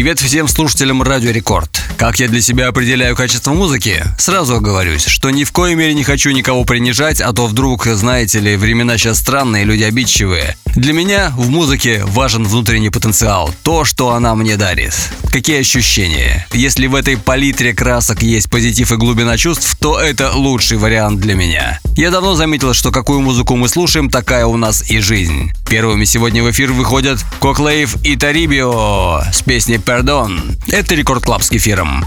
Привет всем слушателям Радио Рекорд. Как я для себя определяю качество музыки? Сразу оговорюсь, что ни в коей мере не хочу никого принижать, а то вдруг, знаете ли, времена сейчас странные, люди обидчивые. Для меня в музыке важен внутренний потенциал, то, что она мне дарит. Какие ощущения? Если в этой палитре красок есть позитив и глубина чувств, то это лучший вариант для меня. Я давно заметил, что какую музыку мы слушаем, такая у нас и жизнь. Первыми сегодня в эфир выходят Коклейв и Тарибио с песней «Пердон». Это Record Club с кефиром.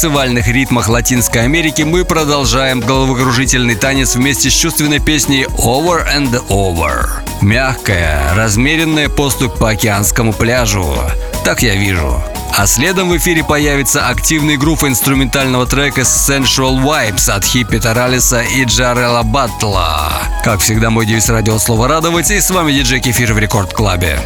Танцевальных ритмах Латинской Америки мы продолжаем головокружительный танец вместе с чувственной песней Over and Over. Мягкая, размеренная поступь по океанскому пляжу. Так я вижу. А следом в эфире появится активный групп инструментального трека Sensual Vibes от Хиппи Таралиса и Джарела Батла. Как всегда, мой девиз радио слово радовать, и с вами диджей Кефир в Рекорд Клабе.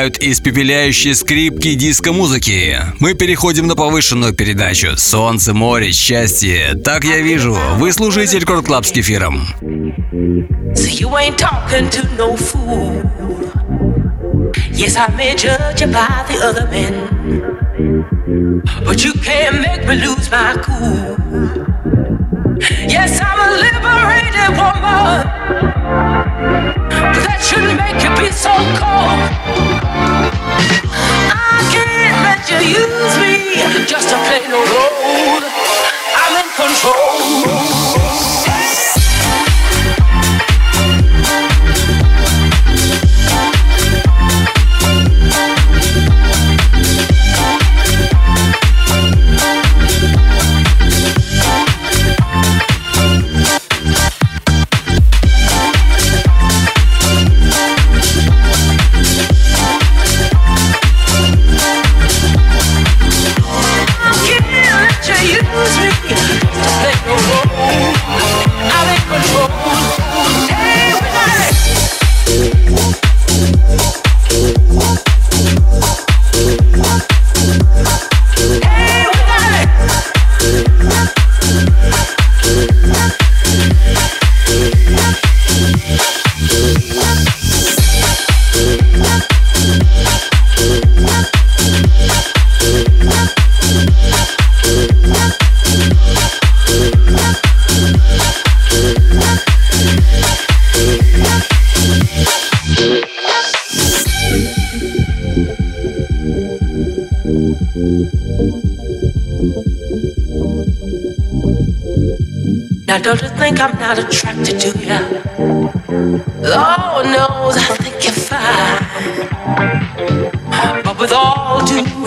Вступают испепеляющие скрипки диско-музыки. Мы переходим на повышенную передачу «Солнце, море, счастье». Так я вижу. Вы слушаете Record Club с кефиром. So you ain't talking to no fool. Yes, I may judge you by the other men. But you can't make me lose my cool. Yes, I'm a liberated woman. Shouldn't make you be so cold. I can't let you use me just to play no role. I'm in control.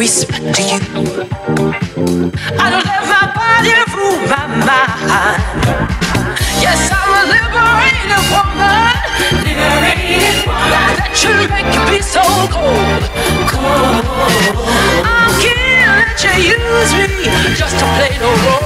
Respect to you. I don't let my body rule my mind. Yes, I'm a liberated woman. Liberated woman. That should make you be so cold. Cold. I can't let you use me just to play no role.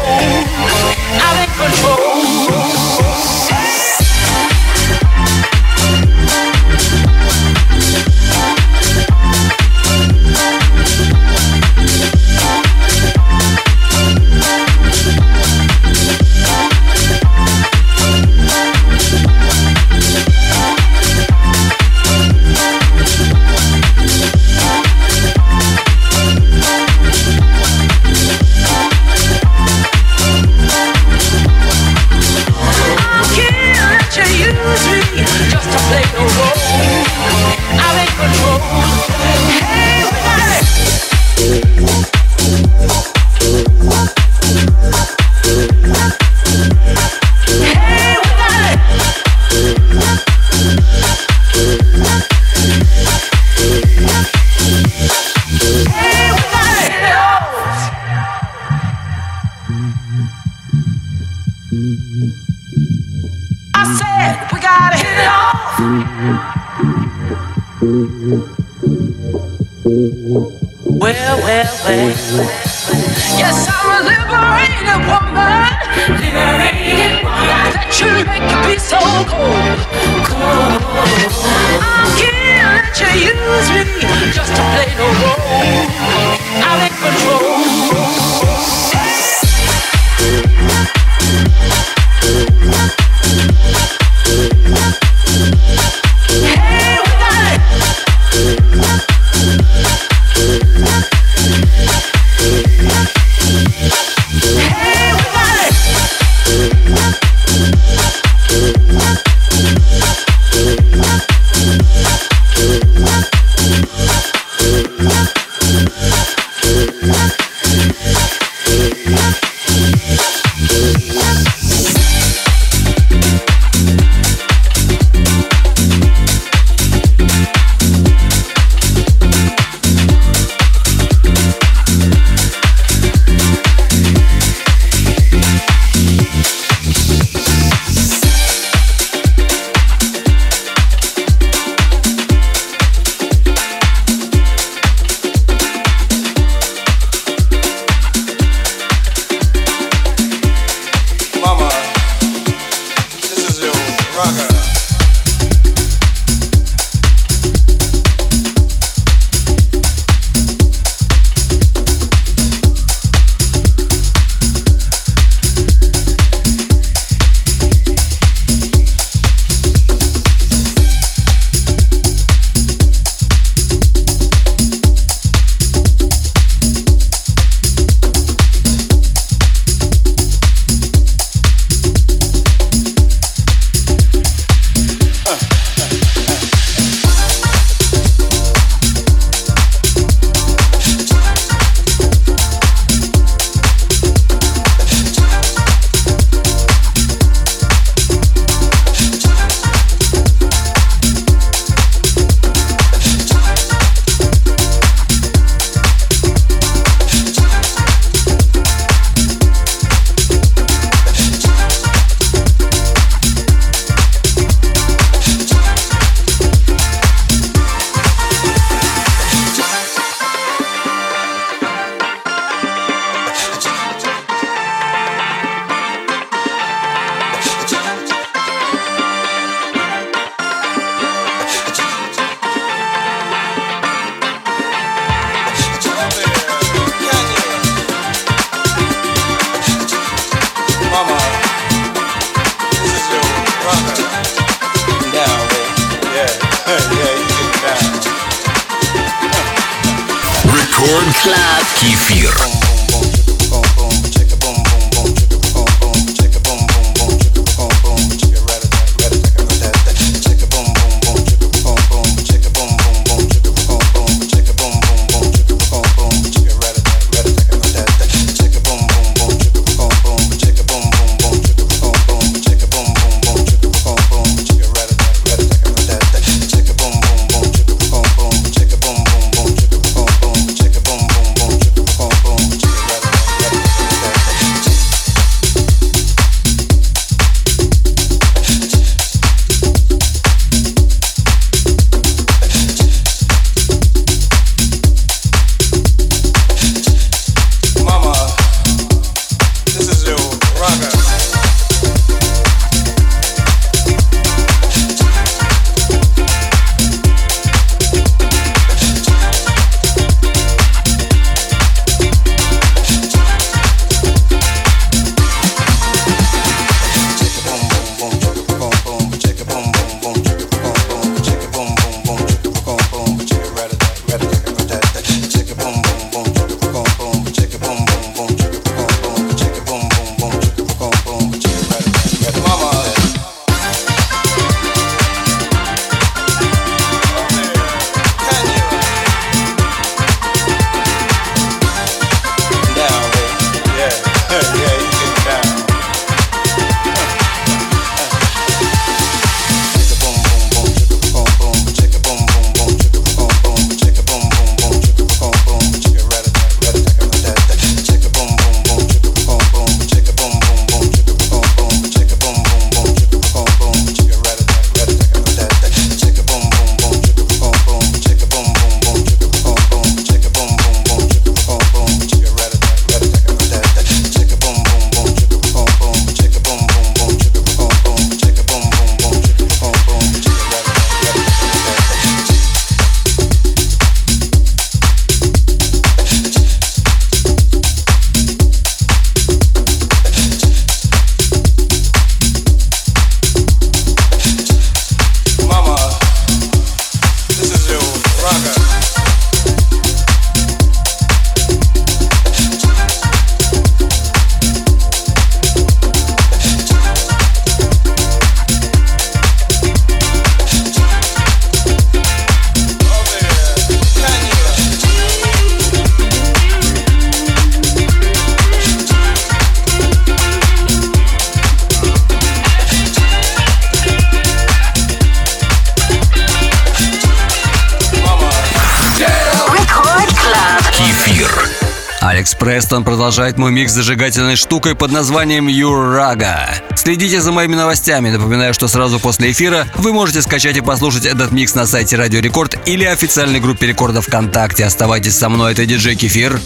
Алекс Престон продолжает мой микс зажигательной штукой под названием Юрага. Следите за моими новостями. Напоминаю, что сразу после эфира вы можете скачать и послушать этот микс на сайте Радио Рекорд или официальной группе Рекорда ВКонтакте. Оставайтесь со мной, это диджей Кефир.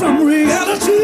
some reality.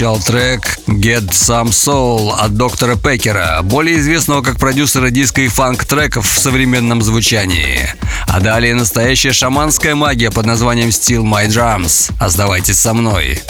Отзвучал трек Get Some Soul от доктора Пекера, более известного как продюсера диска и фанк-треков в современном звучании. А далее настоящая шаманская магия под названием Still My Drums. Оставайтесь со мной.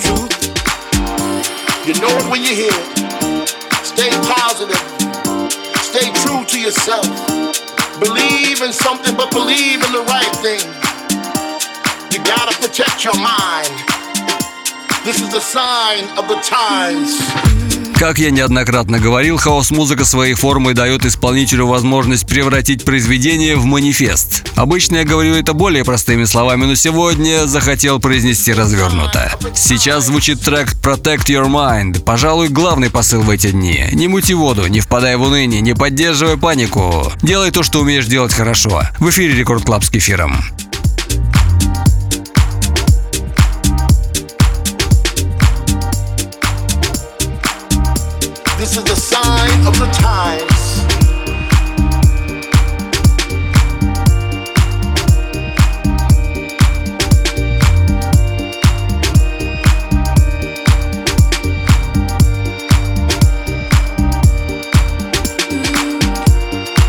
Truth. You know it when you hear it. Stay positive. Stay true to yourself. Believe in something, but believe in the right thing. You gotta protect your mind. This is a sign of the times. Как я неоднократно говорил, хаус-музыка своей формой дает исполнителю возможность превратить произведение в манифест. Обычно я говорю это более простыми словами, но сегодня захотел произнести развернуто. Сейчас звучит трек Protect Your Mind. Пожалуй, главный посыл в эти дни. Не мути воду, не впадай в уныние, не поддерживай панику. Делай то, что умеешь делать хорошо. В эфире Record Club с кефиром. Of the times.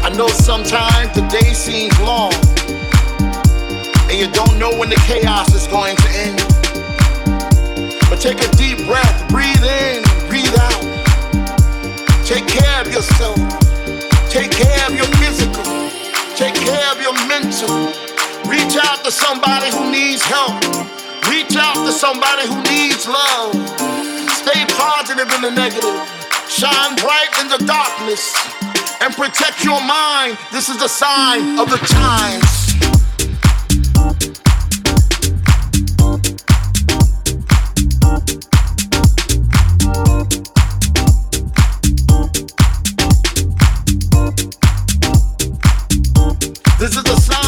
I know sometimes the day seems long, and you don't know when the chaos is going to end. But take a deep breath, breathe in. Take care of yourself. Take care of your physical. Take care of your mental. Reach out to somebody who needs help. Reach out to somebody who needs love. Stay positive in the negative. Shine bright in the darkness. And protect your mind. This is the sign of the times. This is the sign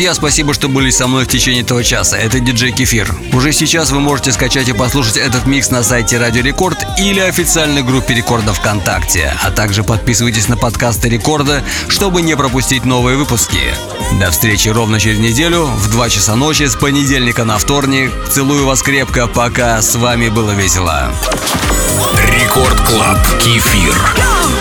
Друзья, спасибо, что были со мной в течение этого часа. Это диджей Кефир. Уже сейчас вы можете скачать и послушать этот микс на сайте Радио Рекорд или официальной группе Рекорда ВКонтакте. А также подписывайтесь на подкасты Рекорда, чтобы не пропустить новые выпуски. До встречи ровно через неделю в 2 часа ночи с понедельника на вторник. Целую вас крепко, пока с вами было весело. Record Club Кефир. Go!